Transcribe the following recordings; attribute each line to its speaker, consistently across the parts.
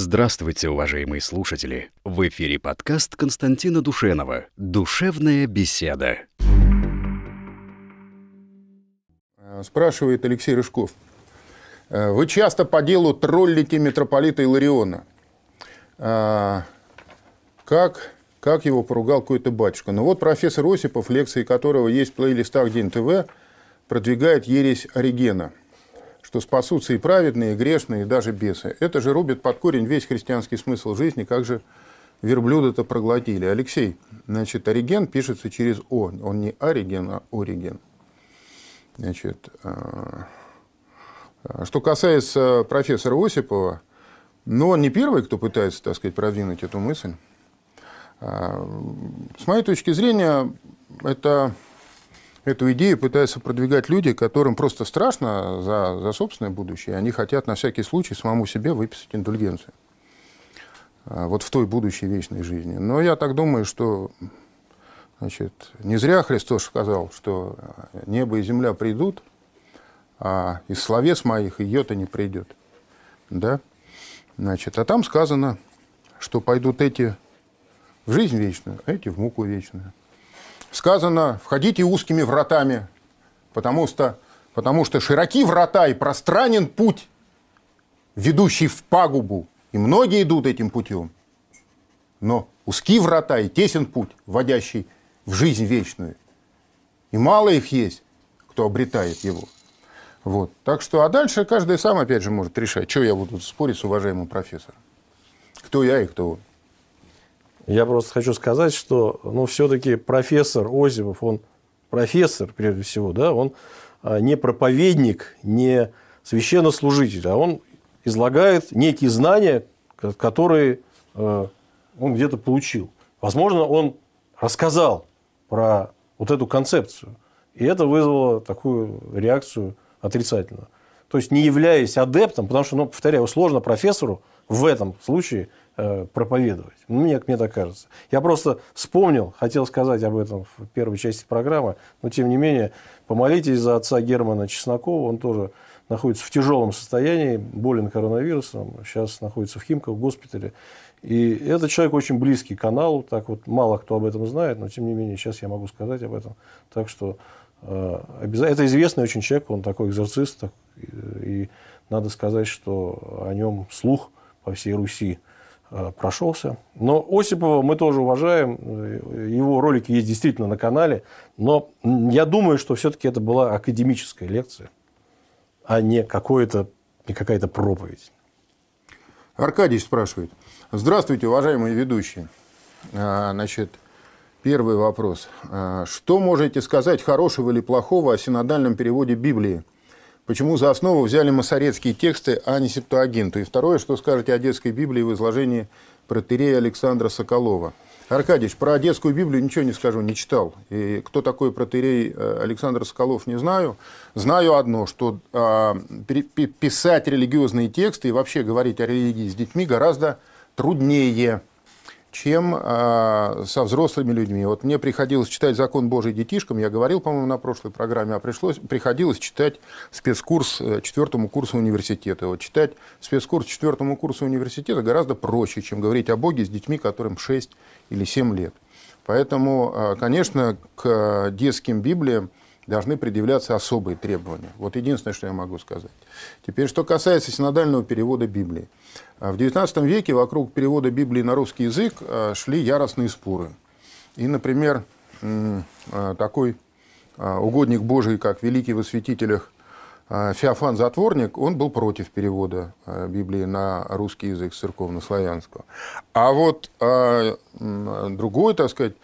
Speaker 1: Здравствуйте, уважаемые слушатели! В эфире подкаст Константина Душенова «Душевная беседа».
Speaker 2: Спрашивает Алексей Рыжков. Вы часто по делу троллите митрополита Илариона. Как, как его поругал какой-то батюшка? Ну вот профессор Осипов, лекции которого есть в плейлистах День ТВ, продвигает ересь Оригена – что спасутся и праведные, и грешные, и даже бесы. Это же рубит под корень весь христианский смысл жизни, как же верблюда-то проглотили. Алексей, значит, Ориген пишется через О. Он не Ориген, а Ориген. Значит, а, а что касается профессора Осипова, ну, он не первый, кто пытается, так сказать, продвинуть эту мысль. А, с моей точки зрения, это Эту идею пытаются продвигать люди, которым просто страшно за, за собственное будущее. Они хотят на всякий случай самому себе выписать индульгенцию. А, вот в той будущей вечной жизни. Но я так думаю, что значит, не зря Христос сказал, что небо и земля придут, а из словес моих ее-то не придет. Да? Значит, а там сказано, что пойдут эти в жизнь вечную, а эти в муку вечную сказано, входите узкими вратами, потому что, потому что широки врата и пространен путь, ведущий в пагубу, и многие идут этим путем. Но узки врата и тесен путь, вводящий в жизнь вечную. И мало их есть, кто обретает его. Вот. Так что, а дальше каждый сам, опять же, может решать, что я буду спорить с уважаемым профессором. Кто я и кто он.
Speaker 3: Я просто хочу сказать, что ну, все-таки профессор Озимов, он профессор, прежде всего, да, он а, не проповедник, не священнослужитель, а он излагает некие знания, которые а, он где-то получил. Возможно, он рассказал про вот эту концепцию, и это вызвало такую реакцию отрицательную. То есть, не являясь адептом, потому что, ну, повторяю, сложно профессору в этом случае проповедовать. Ну, мне, мне так кажется. Я просто вспомнил, хотел сказать об этом в первой части программы, но тем не менее, помолитесь за отца Германа Чеснокова, он тоже находится в тяжелом состоянии, болен коронавирусом, сейчас находится в Химках, в госпитале. И этот человек очень близкий к каналу, так вот мало кто об этом знает, но тем не менее сейчас я могу сказать об этом. Так что э, это известный очень человек, он такой экзорцист, и, надо сказать, что о нем слух по всей Руси Э, прошелся. Но Осипова мы тоже уважаем. Его ролики есть действительно на канале. Но я думаю, что все-таки это была академическая лекция, а не, какое-то, не какая-то проповедь.
Speaker 2: Аркадий спрашивает. Здравствуйте, уважаемые ведущие. А, значит, первый вопрос. А, что можете сказать хорошего или плохого о синодальном переводе Библии? Почему за основу взяли масорецкие тексты, а не септуагинту? И второе, что скажете о детской Библии в изложении протерея Александра Соколова? Аркадьевич, про детскую Библию ничего не скажу, не читал. И кто такой протерей э, Александр Соколов, не знаю. Знаю одно, что э, писать религиозные тексты и вообще говорить о религии с детьми гораздо труднее чем э, со взрослыми людьми. Вот мне приходилось читать «Закон Божий детишкам», я говорил, по-моему, на прошлой программе, а пришлось, приходилось читать спецкурс э, четвертому курсу университета. Вот читать спецкурс четвертому курсу университета гораздо проще, чем говорить о Боге с детьми, которым 6 или 7 лет. Поэтому, э, конечно, к детским Библиям должны предъявляться особые требования. Вот единственное, что я могу сказать. Теперь, что касается синодального перевода Библии. В XIX веке вокруг перевода Библии на русский язык а, шли яростные споры. И, например, а, такой а, угодник Божий, как великий в осветителях Феофан Затворник, он был против перевода Библии на русский язык с церковно-славянского. А вот другой, так сказать,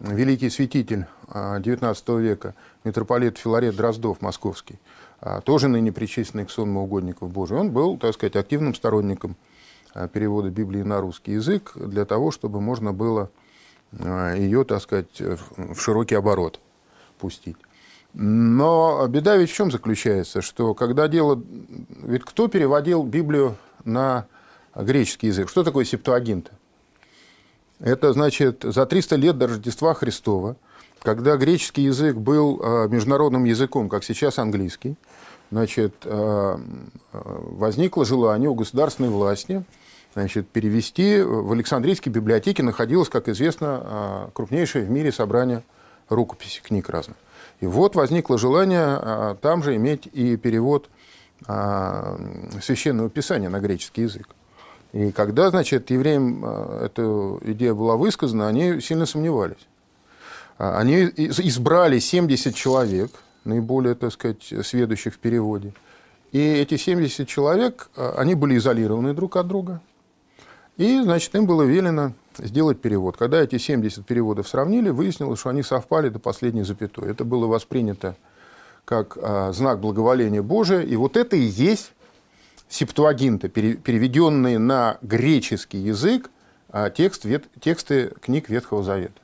Speaker 2: великий святитель XIX века, митрополит Филарет Дроздов московский, тоже ныне причисленный к сонму угодников Божий, он был, так сказать, активным сторонником Э, перевода Библии на русский язык для того, чтобы можно было э, ее, так сказать, в широкий оборот пустить. Но беда ведь в чем заключается, что когда дело... Ведь кто переводил Библию на греческий язык? Что такое септуагинта? Это, значит, за 300 лет до Рождества Христова, когда греческий язык был э, международным языком, как сейчас английский, значит, возникло желание у государственной власти значит, перевести. В Александрийской библиотеке находилось, как известно, крупнейшее в мире собрание рукописей, книг разных. И вот возникло желание там же иметь и перевод священного писания на греческий язык. И когда, значит, евреям эта идея была высказана, они сильно сомневались. Они избрали 70 человек, наиболее, так сказать, сведущих в переводе. И эти 70 человек, они были изолированы друг от друга. И, значит, им было велено сделать перевод. Когда эти 70 переводов сравнили, выяснилось, что они совпали до последней запятой. Это было воспринято как а, знак благоволения Божия. И вот это и есть септуагинта, переведенные на греческий язык а, тексты книг Ветхого Завета.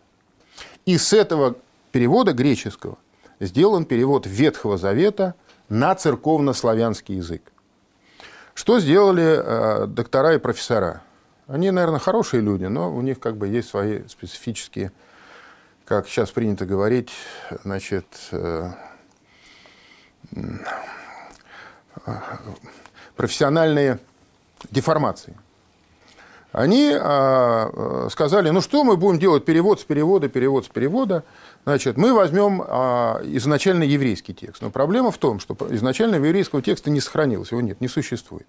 Speaker 2: И с этого перевода греческого сделан перевод Ветхого Завета на церковно-славянский язык. Что сделали э, доктора и профессора? Они, наверное, хорошие люди, но у них как бы есть свои специфические, как сейчас принято говорить, значит, э, профессиональные деформации. Они а, сказали, ну что мы будем делать, перевод с перевода, перевод с перевода. Значит, мы возьмем а, изначально еврейский текст. Но проблема в том, что изначально еврейского текста не сохранилось, его нет, не существует.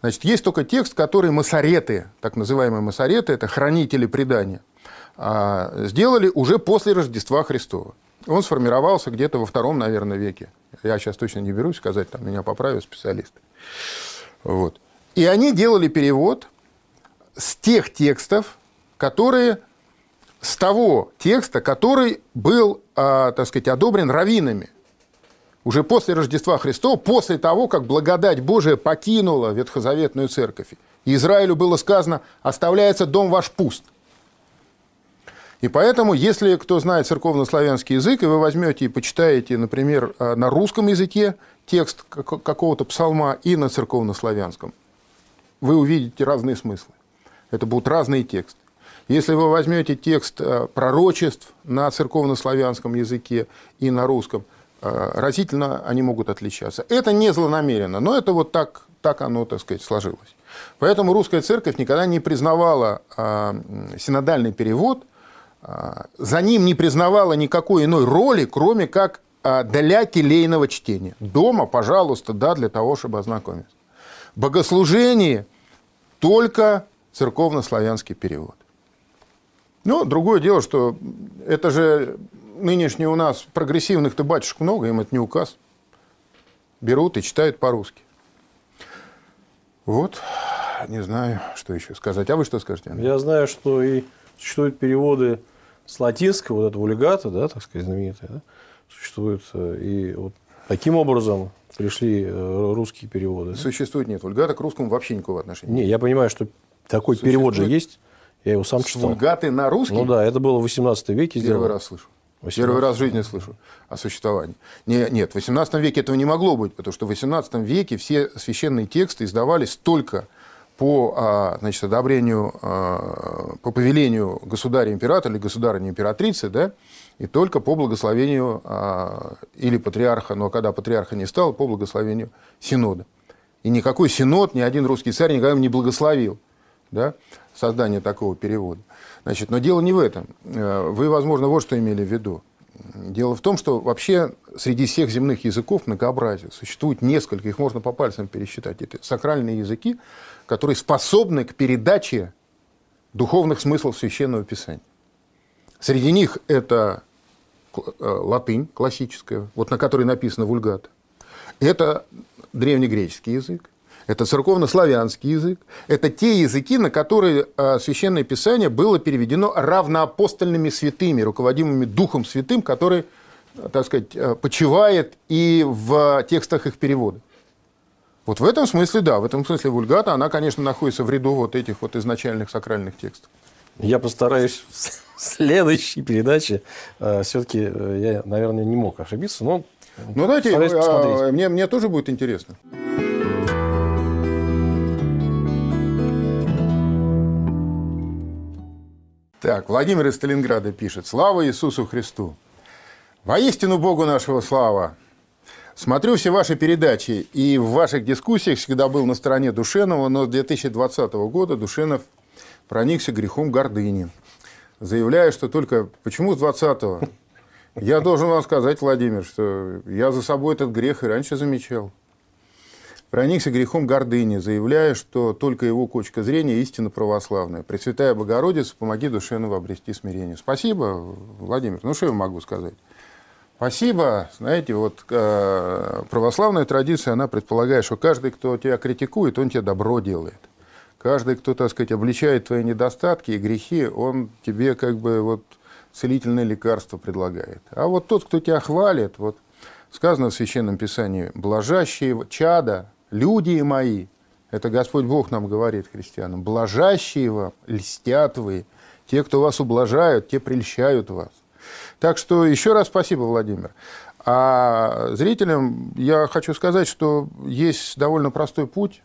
Speaker 2: Значит, есть только текст, который масареты, так называемые масареты, это хранители предания, а, сделали уже после Рождества Христова. Он сформировался где-то во втором, наверное, веке. Я сейчас точно не берусь сказать, там меня поправят специалисты. Вот. И они делали перевод с тех текстов, которые с того текста, который был, а, так сказать, одобрен раввинами уже после Рождества Христова, после того, как благодать Божия покинула Ветхозаветную церковь. И Израилю было сказано, оставляется дом ваш пуст. И поэтому, если кто знает церковно-славянский язык, и вы возьмете и почитаете, например, э, на русском языке текст какого-то псалма и на церковно-славянском, вы увидите разные смыслы. Это будут разные тексты. Если вы возьмете текст э, пророчеств на церковно-славянском языке и на русском, Э, разительно они могут отличаться. Это не злонамеренно, но это вот так, так оно, так сказать, сложилось. Поэтому русская церковь никогда не признавала э, синодальный перевод, за ним не признавала никакой иной роли, кроме как для келейного чтения. Дома, пожалуйста, да, для того, чтобы ознакомиться. Богослужение только церковно-славянский перевод. Ну, другое дело, что это же нынешний у нас прогрессивных-то батюшек много, им это не указ. Берут и читают по-русски. Вот, не знаю, что еще сказать. А вы что скажете?
Speaker 3: Андрей? Я знаю, что и существуют переводы с латинского, вот этого вульгата, да, так сказать, знаменитые, да, существуют. Э, и вот таким образом пришли э, русские переводы.
Speaker 2: Существует, нет. Вульгата к русскому вообще никакого отношения.
Speaker 3: Не, я понимаю, что такой Существует. перевод же есть. Я его сам читал.
Speaker 2: Вульгаты на русский?
Speaker 3: Ну да, это было в 18 веке
Speaker 2: сделано. Первый раз слышу. 18... Первый раз в жизни слышу о существовании. Не, нет, в 18 веке этого не могло быть, потому что в 18 веке все священные тексты издавались только по а, значит, одобрению, а, по повелению государя-императора или государыни-императрицы, да, и только по благословению а, или патриарха, но когда патриарха не стало, по благословению синода. И никакой синод, ни один русский царь никогда не благословил да, создание такого перевода. Значит, но дело не в этом. Э, вы, возможно, вот что имели в виду. Дело в том, что вообще среди всех земных языков многообразие. Существует несколько, их можно по пальцам пересчитать. Это сакральные языки, которые способны к передаче духовных смыслов Священного Писания. Среди них это э, латынь классическая, вот на которой написано вульгата. Это древнегреческий язык, это церковно-славянский язык, это те языки, на которые а, Священное Писание было переведено равноапостольными святыми, руководимыми Духом Святым, который, так сказать, а, почивает и в текстах их перевода. Вот в этом смысле, да, в этом смысле вульгата, она, конечно, находится в ряду вот этих вот изначальных сакральных текстов.
Speaker 3: Я постараюсь в следующей передаче. Все-таки э, я, наверное, не мог ошибиться, но
Speaker 2: ну, давайте, мне, мне тоже будет интересно. Так, Владимир из Сталинграда пишет. Слава Иисусу Христу! Воистину Богу нашего слава! Смотрю все ваши передачи, и в ваших дискуссиях всегда был на стороне Душенова, но 2020 года Душенов проникся грехом гордыни, заявляя, что только... Почему с 20-го? Я должен вам сказать, Владимир, что я за собой этот грех и раньше замечал. Проникся грехом гордыни, заявляя, что только его точка зрения истинно православная. Пресвятая Богородица, помоги Душенову обрести смирение. Спасибо, Владимир. Ну, что я могу сказать? Спасибо. Знаете, вот э, православная традиция, она предполагает, что каждый, кто тебя критикует, он тебе добро делает. Каждый, кто, так сказать, обличает твои недостатки и грехи, он тебе как бы вот целительное лекарство предлагает. А вот тот, кто тебя хвалит, вот сказано в Священном Писании, блажащие чада, люди мои, это Господь Бог нам говорит, христианам, блажащие вам, льстят вы, те, кто вас ублажают, те прельщают вас. Так что еще раз спасибо, Владимир. А зрителям я хочу сказать, что есть довольно простой путь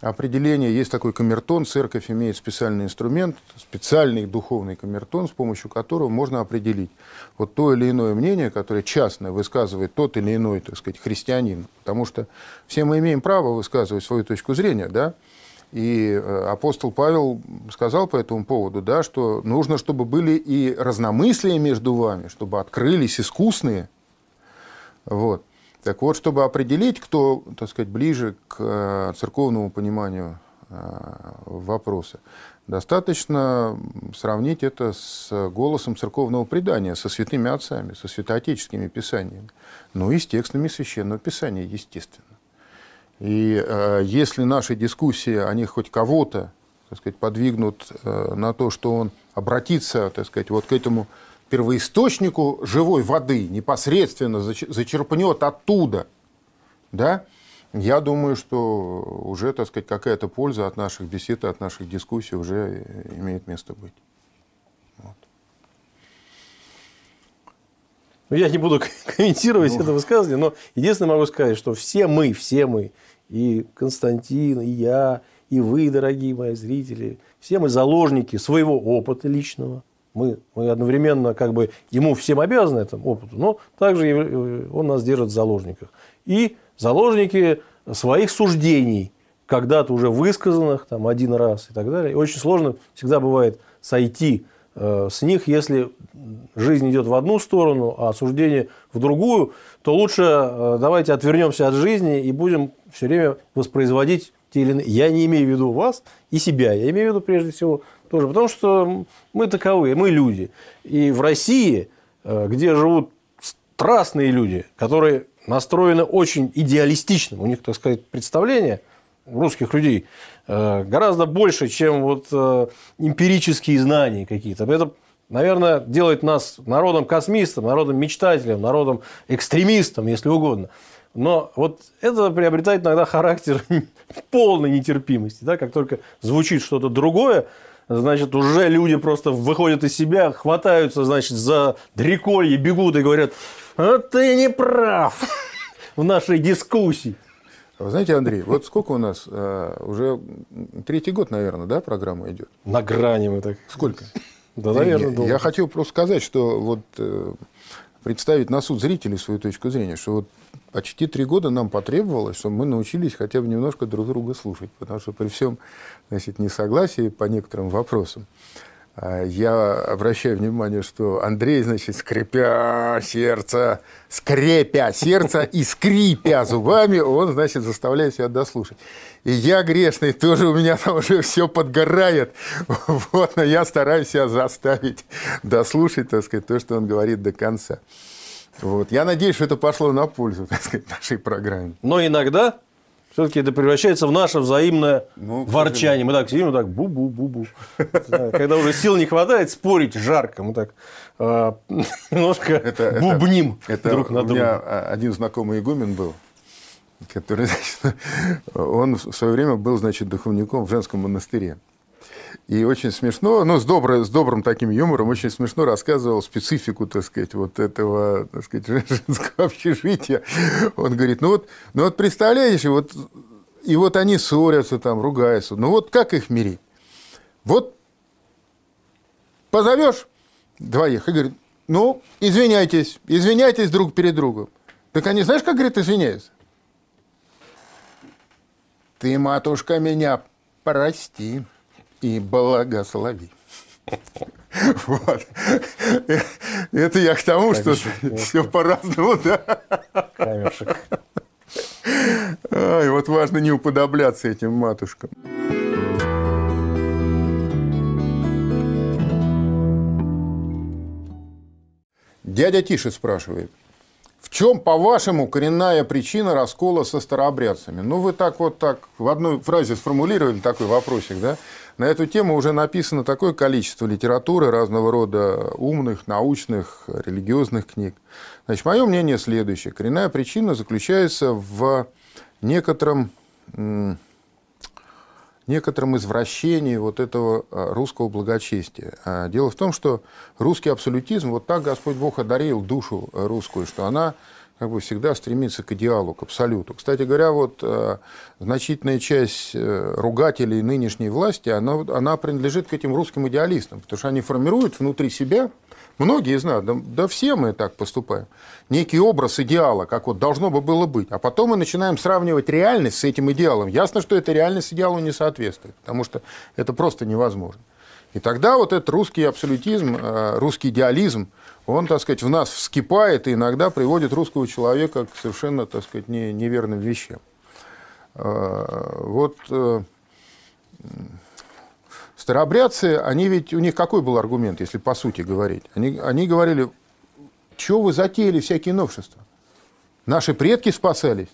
Speaker 2: определение. Есть такой камертон, церковь имеет специальный инструмент, специальный духовный камертон, с помощью которого можно определить вот то или иное мнение, которое частно высказывает тот или иной, так сказать, христианин. Потому что все мы имеем право высказывать свою точку зрения, да, и э, апостол Павел сказал по этому поводу, да, что нужно, чтобы были и разномыслия между вами, чтобы открылись искусные. Вот. Так вот, чтобы определить, кто, так сказать, ближе к э, церковному пониманию э, вопроса, достаточно сравнить это с голосом церковного предания, со святыми отцами, со святоотеческими писаниями, ну и с текстами Священного Писания, естественно. И э, если наши дискуссии, они хоть кого-то, так сказать, подвигнут э, на то, что он обратится, так сказать, вот к этому первоисточнику живой воды, непосредственно зачерпнет оттуда, да, я думаю, что уже, так сказать, какая-то польза от наших бесед, от наших дискуссий уже имеет место быть. Вот.
Speaker 3: Ну, я не буду комментировать ну. это высказывание, но единственное могу сказать, что все мы, все мы, и Константин, и я, и вы, дорогие мои зрители, все мы заложники своего опыта личного, мы, мы одновременно как бы ему всем обязаны этому опыту, но также э, он нас держит в заложниках. И заложники своих суждений, когда-то уже высказанных, там, один раз и так далее. И очень сложно всегда бывает сойти э, с них, если жизнь идет в одну сторону, а суждение в другую, то лучше э, давайте отвернемся от жизни и будем все время воспроизводить те или иные. Я не имею в виду вас и себя, я имею в виду прежде всего тоже. Потому что мы таковые, мы люди. И в России, э, где живут страстные люди, которые настроены очень идеалистично, у них, так сказать, представление русских людей э, гораздо больше, чем вот э, эмпирические знания какие-то. Это, наверное, делает нас народом-космистом, народом-мечтателем, народом-экстремистом, если угодно. Но вот это приобретает иногда характер полной нетерпимости. Да? Как только звучит что-то другое, значит, уже люди просто выходят из себя, хватаются, значит, за дреколье, бегут и говорят, а ты не прав в нашей дискуссии.
Speaker 2: Вы знаете, Андрей, вот сколько у нас э, уже третий год, наверное, да, программа идет?
Speaker 3: На грани мы так.
Speaker 2: Сколько?
Speaker 3: Да, наверное,
Speaker 2: я, я хотел просто сказать, что вот э, представить на суд зрителей свою точку зрения, что вот почти три года нам потребовалось, чтобы мы научились хотя бы немножко друг друга слушать, потому что при всем значит, несогласии по некоторым вопросам, я обращаю внимание, что Андрей, значит, скрипя сердце, скрепя сердце и скрипя зубами, он, значит, заставляет себя дослушать. И я грешный, тоже у меня там уже все подгорает. Вот, но я стараюсь себя заставить дослушать, так сказать, то, что он говорит до конца. Вот. Я надеюсь, что это пошло на пользу, так сказать, нашей программе.
Speaker 3: Но иногда все-таки это превращается в наше взаимное ну, ворчание. Мы так сидим, так бу-бу-бу-бу. Когда уже сил не хватает, спорить жарко. Мы так а, немножко бубним
Speaker 2: друг на друга. У меня один знакомый игумен был, который, значит, он в свое время был, значит, духовником в женском монастыре. И очень смешно, ну, с, добрым, с добрым таким юмором, очень смешно рассказывал специфику, так сказать, вот этого, так сказать, женского общежития. Он говорит, ну вот, ну вот представляешь, вот, и вот они ссорятся там, ругаются. Ну вот как их мирить? Вот позовешь двоих и говорит, ну, извиняйтесь, извиняйтесь друг перед другом. Так они знаешь, как говорят, извиняются? Ты, матушка, меня прости и благослови. Вот. Это я к тому, что все по-разному, да. Камешек. И вот важно не уподобляться этим матушкам. Дядя Тише спрашивает. В чем, по-вашему, коренная причина раскола со старообрядцами? Ну, вы так вот так в одной фразе сформулировали такой вопросик, да? На эту тему уже написано такое количество литературы разного рода умных, научных, религиозных книг. Значит, мое мнение следующее. Коренная причина заключается в некотором, некотором извращении вот этого а, русского благочестия. А, дело в том, что русский абсолютизм, вот так Господь Бог одарил душу русскую, что она как бы всегда стремится к идеалу, к абсолюту. Кстати говоря, вот э, значительная часть э, ругателей нынешней власти, она, она принадлежит к этим русским идеалистам, потому что они формируют внутри себя Многие нас, да, да все мы так поступаем. Некий образ идеала, как вот должно бы было быть. А потом мы начинаем сравнивать реальность с этим идеалом. Ясно, что эта реальность идеалу не соответствует, потому что это просто невозможно. И тогда вот этот русский абсолютизм, э, русский идеализм, он, так сказать, в нас вскипает и иногда приводит русского человека к совершенно, так сказать, не, неверным вещам. Э, вот э, Старообрядцы, они ведь, у них какой был аргумент, если по сути говорить? Они, они говорили, что вы затеяли всякие новшества? Наши предки спасались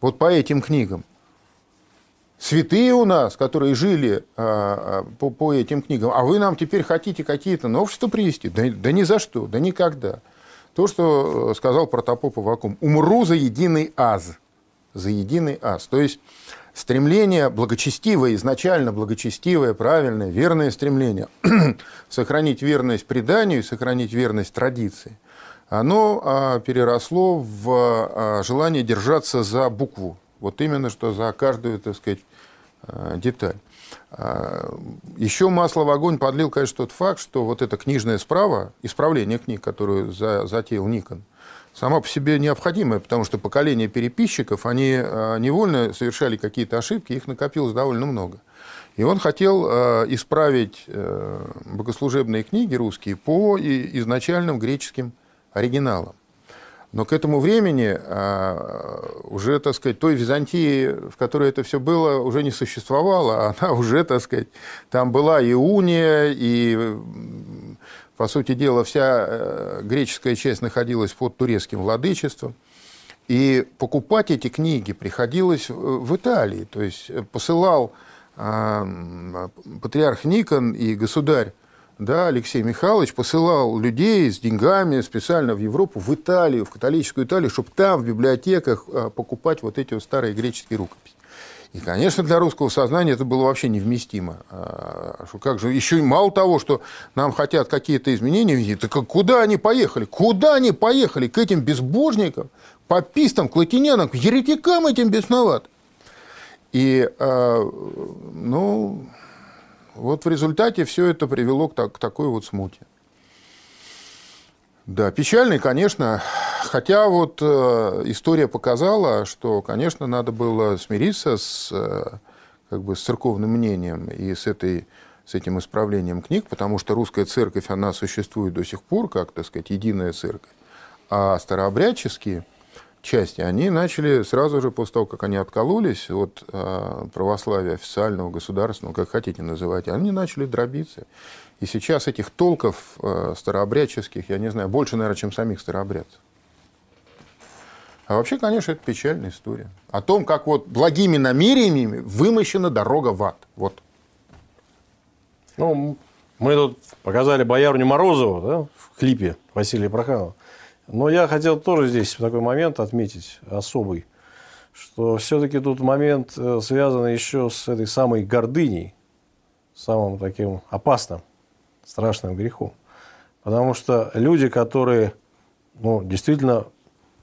Speaker 2: вот по этим книгам. Святые у нас, которые жили а, по, по этим книгам, а вы нам теперь хотите какие-то новшества привести? Да, да ни за что, да никогда. То, что сказал протопоп Авакум, умру за единый аз. За единый аз. То есть стремление благочестивое, изначально благочестивое, правильное, верное стремление сохранить верность преданию, сохранить верность традиции, оно а, переросло в желание держаться за букву. Вот именно что за каждую, так сказать, а, деталь. Еще масло в огонь подлил, конечно, тот факт, что вот эта книжная справа, исправление книг, которую затеял Никон – сама по себе необходимая, потому что поколение переписчиков, они э, невольно совершали какие-то ошибки, их накопилось довольно много. И он хотел э, исправить э, богослужебные книги русские по изначальным греческим оригиналам. Но к этому времени уже, так сказать, той Византии, в которой это все было, уже не существовало. Она уже, так сказать, там была и уния, и по сути дела, вся э, греческая часть находилась под турецким владычеством. И покупать эти книги приходилось в Италии. То есть посылал а, патриарх Никон и государь да, Алексей Михайлович посылал людей с деньгами специально в Европу, в Италию, в католическую Италию, чтобы там в библиотеках а, покупать вот эти вот старые греческие рукописи. И, конечно, для русского сознания это было вообще невместимо. А, что как же, еще мало того, что нам хотят какие-то изменения видеть, так куда они поехали? Куда они поехали? К этим безбожникам, папистам, к латинянам, к еретикам этим бесноват. И, а, ну, вот в результате все это привело к, к такой вот смуте. Да, печальный, конечно. Хотя вот э, история показала, что, конечно, надо было смириться с, э, как бы, с церковным мнением и с, этой, с этим исправлением книг, потому что русская церковь, она существует до сих пор, как, так сказать, единая церковь. А старообрядческие части, они начали сразу же после того, как они откололись от э, православия официального, государственного, как хотите называть, они начали дробиться. И сейчас этих толков э, старообрядческих, я не знаю, больше, наверное, чем самих старообрядцев. А вообще, конечно, это печальная история. О том, как вот благими намерениями вымощена дорога в ад. Вот.
Speaker 3: Ну, мы тут показали боярню Морозову да, в клипе Василия Проханова. Но я хотел тоже здесь такой момент отметить особый, что все-таки тут момент э, связан еще с этой самой гордыней, самым таким опасным страшным грехом. Потому что люди, которые ну, действительно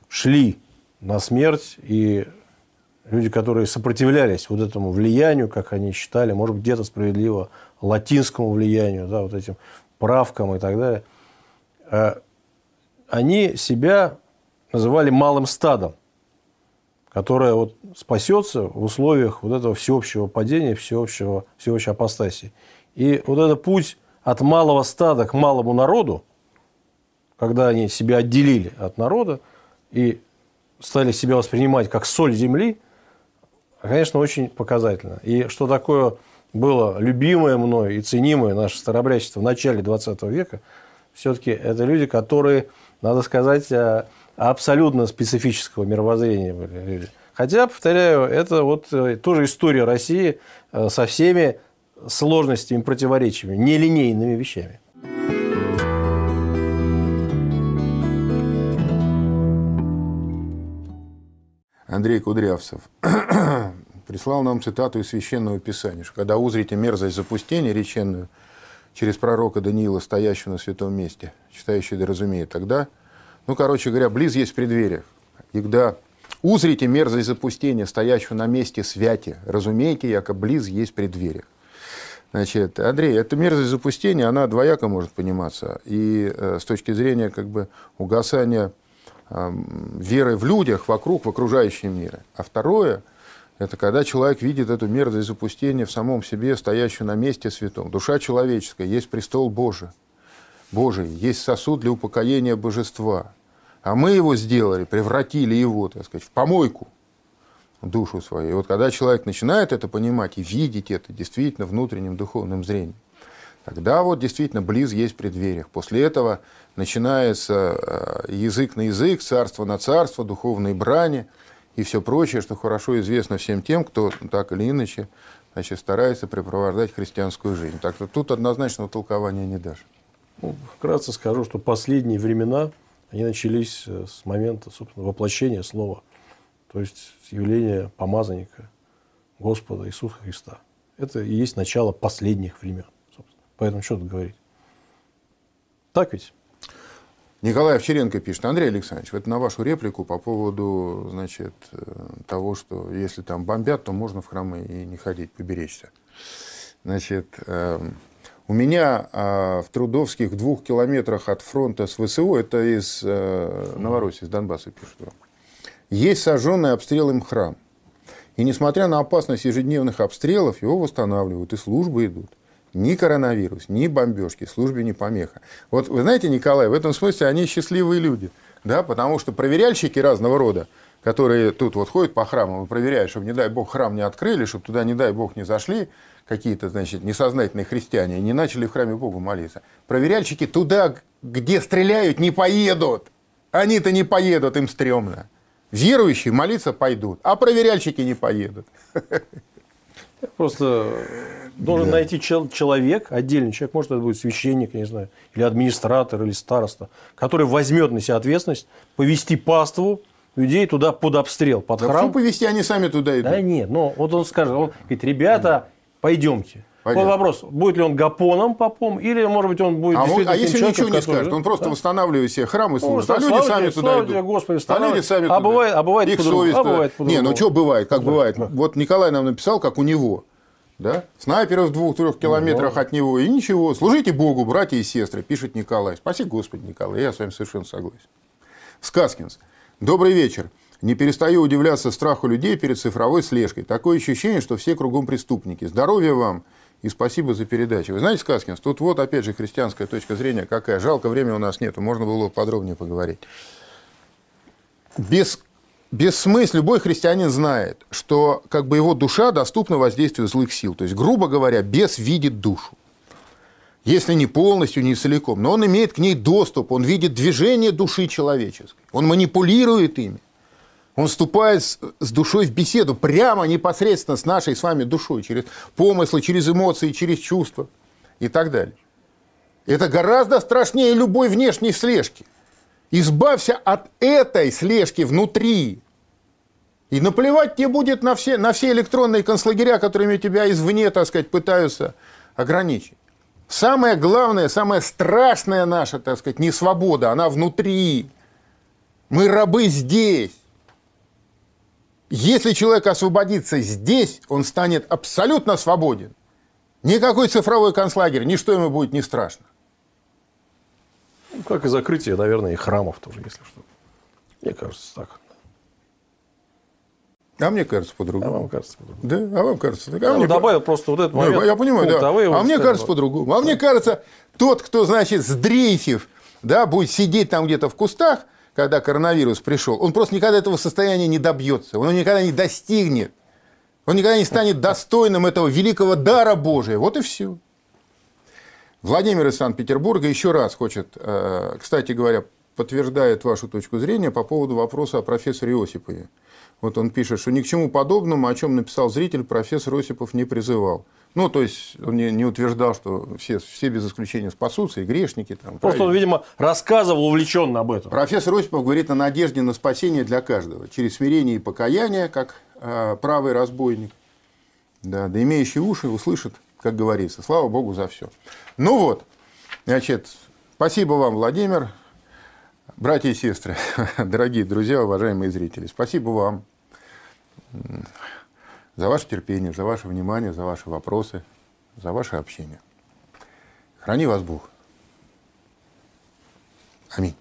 Speaker 3: шли на смерть, и люди, которые сопротивлялись вот этому влиянию, как они считали, может быть, где-то справедливо, латинскому влиянию, да, вот этим правкам и так далее, э, они себя называли малым стадом, которое вот спасется в условиях вот этого всеобщего падения, всеобщего, всеобщей апостасии. И вот этот путь от малого стада к малому народу, когда они себя отделили от народа и стали себя воспринимать как соль земли, конечно, очень показательно. И что такое было любимое мной и ценимое наше старобрячество в начале 20 века, все-таки это люди, которые, надо сказать, э, абсолютно специфического мировоззрения были люди. Хотя, повторяю, это вот э, тоже история России э, со всеми сложностями, противоречиями, нелинейными вещами.
Speaker 2: Андрей Кудрявцев прислал нам цитату из Священного Писания, что когда узрите мерзость запустения реченную через пророка Даниила, стоящего на святом месте, читающий да разумеет, тогда, ну, короче говоря, близ есть в преддвериях. Когда узрите мерзость запустения, стоящего на месте святи, разумейте, яко близ есть в преддвериях. Значит, Андрей, эта мерзость запустения, она двояко может пониматься. И э, с точки зрения как бы угасания э, веры в людях, вокруг, в окружающем мире. А второе, это когда человек видит эту мерзость запустения в самом себе, стоящую на месте святом. Душа человеческая, есть престол Божий. Божий, есть сосуд для упокоения божества. А мы его сделали, превратили его, так сказать, в помойку душу свою. И вот когда человек начинает это понимать и видеть это действительно внутренним духовным зрением, тогда вот действительно близ есть преддвериях. После этого начинается э, язык на язык, царство на царство, духовные брани и все прочее, что хорошо известно всем тем, кто так или иначе значит, старается препровождать христианскую жизнь. Так что тут однозначного толкования не дашь.
Speaker 3: Ну, вкратце скажу, что последние времена, они начались э, с момента, собственно, воплощения слова – то есть явление помазанника Господа Иисуса Христа. Это и есть начало последних времен. Собственно. Поэтому что тут говорить? Так ведь?
Speaker 2: Николай Овчаренко пишет, Андрей Александрович, это на вашу реплику по поводу значит, э, того, что если там бомбят, то можно в храмы и не ходить, поберечься. Значит, эм, у меня а, в Трудовских двух километрах от фронта с ВСУ, это из э, Новороссии, из Донбасса пишут вам, есть сожженный обстрелом храм. И несмотря на опасность ежедневных обстрелов, его восстанавливают, и службы идут. Ни коронавирус, ни бомбежки, службе не помеха. Вот вы знаете, Николай, в этом смысле они счастливые люди. Да, потому что проверяльщики разного рода, которые тут вот ходят по храмам и проверяют, чтобы, не дай бог, храм не открыли, чтобы туда, не дай бог, не зашли какие-то, значит, несознательные христиане и не начали в храме Богу молиться. Проверяльщики туда, где стреляют, не поедут. Они-то не поедут, им стрёмно. Верующие молиться пойдут, а проверяльщики не поедут.
Speaker 3: Просто должен да. найти чел- человек, отдельный человек, может, это будет священник, не знаю, или администратор, или староста, который возьмет на себя ответственность повести паству людей туда под обстрел, под да храм.
Speaker 2: повести, они сами туда идут.
Speaker 3: Да нет, но вот он скажет, он говорит, ребята, пойдемте. Понятно. Вот вопрос, будет ли он гапоном попом, или, может быть, он будет
Speaker 2: А, он, а если ничего не скажет, он просто да? восстанавливает себе храм и служит, ну, а люди сами туда идут.
Speaker 3: Господи,
Speaker 2: а люди сами а
Speaker 3: туда. Бывает, а бывает
Speaker 2: Их совесть. А бывает не, ну что бывает, как да. бывает. Да. Вот Николай нам написал, как у него. Да? Снайперы в двух-трех километрах от него, и ничего. Служите Богу, братья и сестры, пишет Николай. Спаси Господи, Николай, я с вами совершенно согласен. Сказкинс. Добрый вечер. Не перестаю удивляться страху людей перед цифровой слежкой. Такое ощущение, что все кругом преступники. Здоровья вам и спасибо за передачу. Вы знаете, Сказкинс, тут вот опять же христианская точка зрения какая. Жалко, времени у нас нет, можно было подробнее поговорить. Без, без смысла любой христианин знает, что как бы его душа доступна воздействию злых сил. То есть, грубо говоря, бес видит душу. Если не полностью, не целиком. Но он имеет к ней доступ, он видит движение души человеческой. Он манипулирует ими. Он вступает с душой в беседу, прямо непосредственно с нашей с вами душой, через помыслы, через эмоции, через чувства и так далее. Это гораздо страшнее любой внешней слежки. Избавься от этой слежки внутри. И наплевать тебе будет на все, на все электронные концлагеря, которыми тебя извне, так сказать, пытаются ограничить. Самое главное, самое страшное наша, так сказать, не свобода, она внутри. Мы рабы здесь. Если человек освободится здесь, он станет абсолютно свободен. Никакой цифровой концлагерь, ничто ему будет не страшно.
Speaker 3: Ну, как и закрытие, наверное, и храмов тоже, если что. Мне кажется так.
Speaker 2: А мне кажется
Speaker 3: А
Speaker 2: по-другому.
Speaker 3: вам кажется по-другому.
Speaker 2: Да, а вам кажется так. А
Speaker 3: Я
Speaker 2: мне
Speaker 3: добавил просто вот этот
Speaker 2: Ну,
Speaker 3: момент.
Speaker 2: я понимаю, да. А мне
Speaker 3: вставили.
Speaker 2: кажется по-другому. А мне кажется, тот, кто, значит, сдрейфив, да, будет сидеть там где-то в кустах, когда коронавирус пришел, он просто никогда этого состояния не добьется. Он никогда не достигнет. Он никогда не станет достойным этого великого дара Божия. Вот и все. Владимир из Санкт-Петербурга еще раз хочет, э, кстати говоря, подтверждает вашу точку зрения по поводу вопроса о профессоре Осипове. Вот он пишет, что ни к чему подобному, о чем написал зритель, профессор Осипов не призывал. Ну, то есть, он не, не утверждал, что все, все без исключения спасутся, и грешники. Там,
Speaker 3: Просто он,
Speaker 2: правильно?
Speaker 3: видимо, рассказывал увлеченно об этом.
Speaker 2: Профессор Осипов говорит о надежде на спасение для каждого. Через смирение и покаяние, как э, правый разбойник. Да, да имеющий уши услышит, как говорится. Слава Богу за все. Ну вот, значит, спасибо вам, Владимир. Братья и сестры, дорогие друзья, уважаемые зрители, спасибо вам за ваше терпение, за ваше внимание, за ваши вопросы, за ваше общение. Храни вас Бог. Аминь.